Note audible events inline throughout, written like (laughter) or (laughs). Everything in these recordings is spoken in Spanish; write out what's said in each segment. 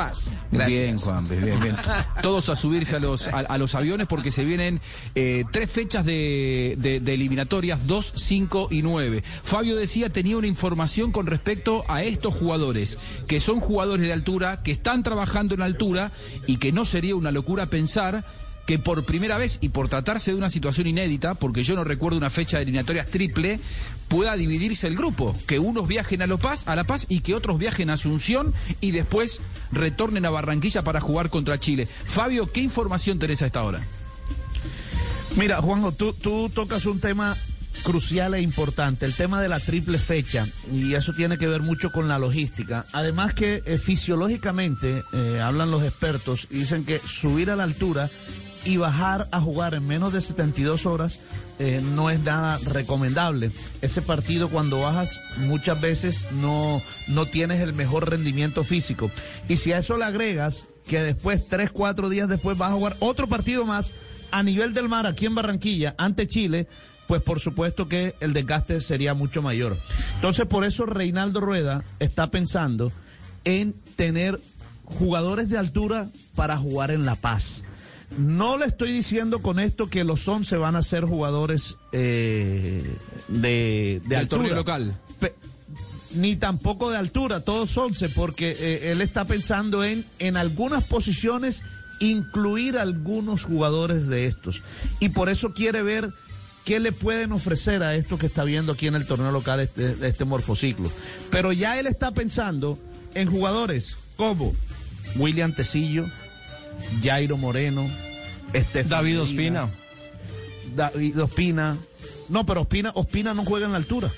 Paz. Bien, Juan, bien, bien. (laughs) Todos a subirse a los, a, los aviones porque se vienen eh, tres fechas de, de, eliminatorias, 2, 5 y 9. Fabio decía, tenía una información con respecto a estos jugadores, que son jugadores de altura, que están trabajando en altura y que no sería una locura pensar que por primera vez y por tratarse de una situación inédita, porque yo no recuerdo una fecha de eliminatorias triple, pueda dividirse el grupo, que unos viajen a La Paz, a La Paz y que otros viajen a Asunción y después retornen a Barranquilla para jugar contra Chile. Fabio, ¿qué información tenés a esta hora? Mira, Juanjo, tú, tocas un tema crucial e importante, el tema de la triple fecha, y eso tiene que ver mucho con la logística. Además que eh, fisiológicamente, eh, hablan los expertos, y dicen que subir a la altura y bajar a jugar en menos de 72 horas eh, no es nada recomendable. Ese partido cuando bajas muchas veces no, no tienes el mejor rendimiento físico. Y si a eso le agregas que después, tres, cuatro días después, vas a jugar otro partido más a nivel del mar aquí en Barranquilla ante Chile, pues por supuesto que el desgaste sería mucho mayor. Entonces por eso Reinaldo Rueda está pensando en tener jugadores de altura para jugar en La Paz. No le estoy diciendo con esto que los 11 van a ser jugadores eh, de, de altura. local. ni tampoco de altura, todos 11, porque eh, él está pensando en, en algunas posiciones incluir algunos jugadores de estos. Y por eso quiere ver qué le pueden ofrecer a esto que está viendo aquí en el torneo local, este, este morfociclo. Pero ya él está pensando en jugadores como William Tecillo, Jairo Moreno, David Ospina. David Ospina. No, pero Ospina, Ospina no juega en la altura.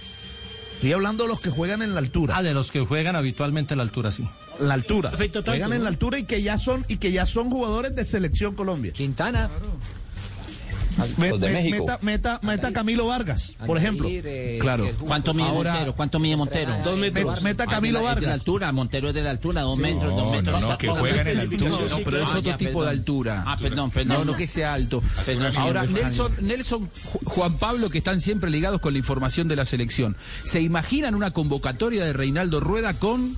Estoy hablando de los que juegan en la altura. Ah, de los que juegan habitualmente en la altura, sí. La altura. juegan en la altura y que ya son y que ya son jugadores de selección Colombia. Quintana de México. Meta, meta, Camilo Vargas, por ejemplo. claro. ¿Cuánto mide Montero? ¿Cuánto mide Montero? Dos metros. Meta Camilo Vargas. de la altura, Montero es de la altura, dos metros, dos metros. No, que juegan en altura. No, pero es otro tipo de altura. Ah, perdón, perdón. No, no que sea alto. Ahora, Nelson, Nelson, Juan Pablo, que están siempre ligados con la información de la selección. ¿Se imaginan una convocatoria de Reinaldo Rueda con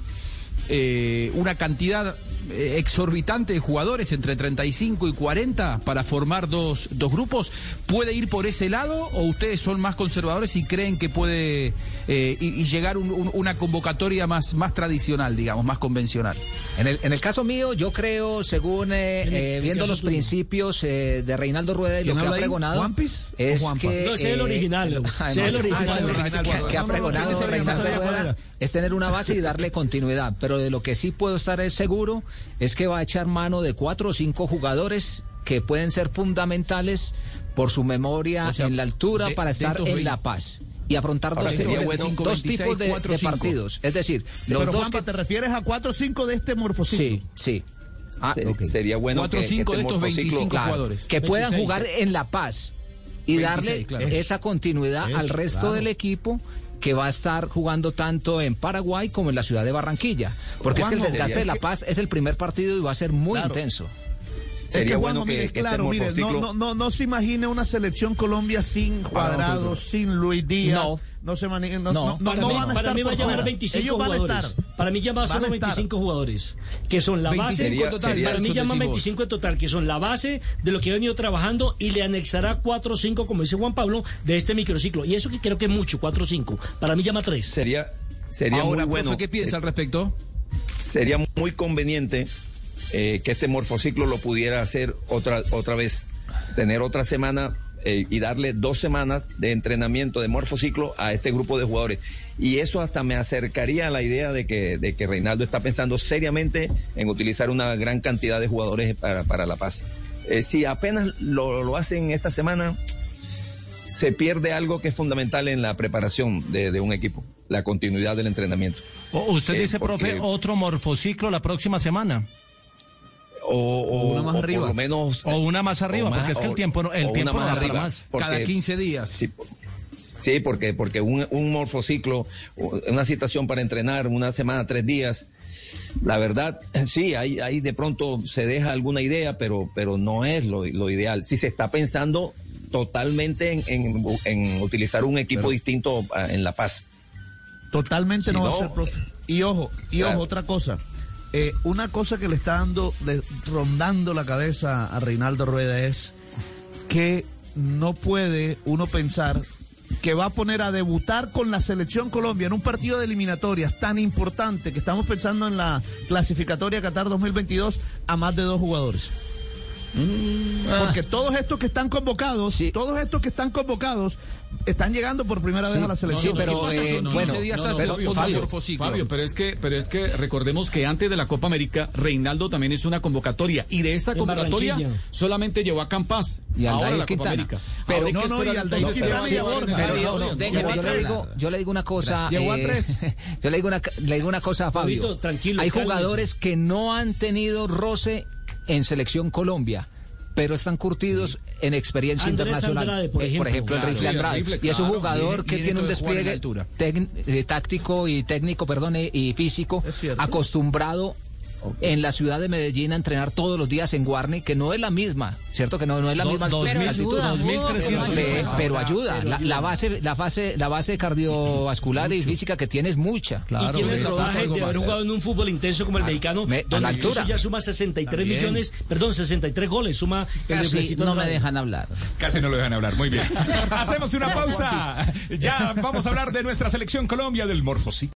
eh, una cantidad exorbitante de jugadores, entre 35 y 40, para formar dos, dos grupos. ¿Puede ir por ese lado o ustedes son más conservadores y creen que puede eh, y, llegar una convocatoria más, más tradicional, digamos, más convencional? En el, en el caso mío, yo creo, según eh, viendo los principios de Reinaldo Rueda y lo que ha pregonado, es que... No, el original. el original. Que, ha pregonado Reinaldo Rueda es tener una base y darle continuidad. Pero de lo que sí puedo estar seguro es que va a echar mano de cuatro o cinco jugadores que pueden ser fundamentales por su memoria en la altura para estar en La Paz y afrontar dos, tipos de, partidos. Es decir, los dos ¿te refieres a cuatro o cinco de este morfociclo? Sí, sí. Ah, Sería bueno 4 que, cinco este de estos 25 jugadores. Que puedan jugar en La Paz y darle esa continuidad al resto del equipo que va a estar jugando tanto en Paraguay como en la ciudad de Barranquilla. Porque es que el desgaste de La Paz es el primer partido y va a ser muy intenso. Sería bueno que, claro, mire, no, no, no, se imagine una selección Colombia sin Cuadrado, sin Luis Díaz. No. No se no, no, para mí, van a para mí va a llamar 25 jugadores. Para mí llama solo 25 jugadores, que son la base. total, para mí llama 25 en total, que son la base de lo que ha venido trabajando y le anexará 4 o 5, como dice Juan Pablo, de este microciclo. Y eso que creo que es mucho, 4 o 5. Para mí llama 3. Sería, sería muy bueno. ¿Qué piensa al respecto? Sería muy conveniente eh, que este morfociclo lo pudiera hacer otra, otra vez, tener otra semana eh, y darle dos semanas de entrenamiento de morfociclo a este grupo de jugadores. Y eso hasta me acercaría a la idea de que, de que Reinaldo está pensando seriamente en utilizar una gran cantidad de jugadores para, La Paz. Eh, si apenas lo, lo hacen esta semana, se pierde algo que es fundamental en la preparación de, un equipo, la continuidad del entrenamiento. usted dice, profe, otro morfociclo la próxima semana o, una más arriba. por menos. O una más arriba, porque es que el tiempo, el tiempo más arriba, más. Cada 15 días. Sí, porque, porque un, un morfociclo, una situación para entrenar, una semana, tres días, la verdad, sí, ahí, ahí de pronto se deja alguna idea, pero, pero no es lo, ideal. Si se está pensando totalmente en, en, utilizar un equipo distinto ah, en La Paz. Totalmente no, va a ser, profe. Y ojo, y ojo, otra cosa Eh, una cosa que le está dando, rondando la cabeza a Reinaldo Rueda es que no puede uno pensar que va a poner a debutar con la selección Colombia en un partido de eliminatorias tan importante que estamos pensando en la clasificatoria Qatar 2022 a más de dos jugadores. Mm. Porque todos estos que están convocados, todos estos que están convocados están llegando por primera vez a la selección. pero eh, bueno, días Fabio, pero es que pero es que recordemos que antes de la Copa América Reinaldo también es una convocatoria y de esta convocatoria solamente llevó a Campas y al la Copa América. Pero no, no, y Aldair Quintana y a Yo le digo una cosa, llegó a tres. (laughs) Yo le digo una le digo una cosa a Fabio. Hay jugadores que no han tenido roce en Selección Colombia pero están curtidos en experiencia internacional. por, ejemplo, el Rifle Andrade. y es un jugador que tiene un despliegue eh, táctico y técnico, perdón, y físico acostumbrado en la ciudad de Medellín a entrenar todos los días en Guarni, que no es la misma, ¿cierto? Que no, no es la misma altitud. Pero ayuda. La, base, la, base, la base cardiovascular y física que tiene es mucha. Claro, y tiene el rodaje de haber jugado en un fútbol intenso como el mexicano, donde la altura. ya suma 63 millones, perdón, 63 goles, suma Casi No me dejan hablar. Casi no lo dejan hablar, muy bien. (laughs) Hacemos una pausa. Ya vamos a hablar de nuestra selección Colombia del Morfosí.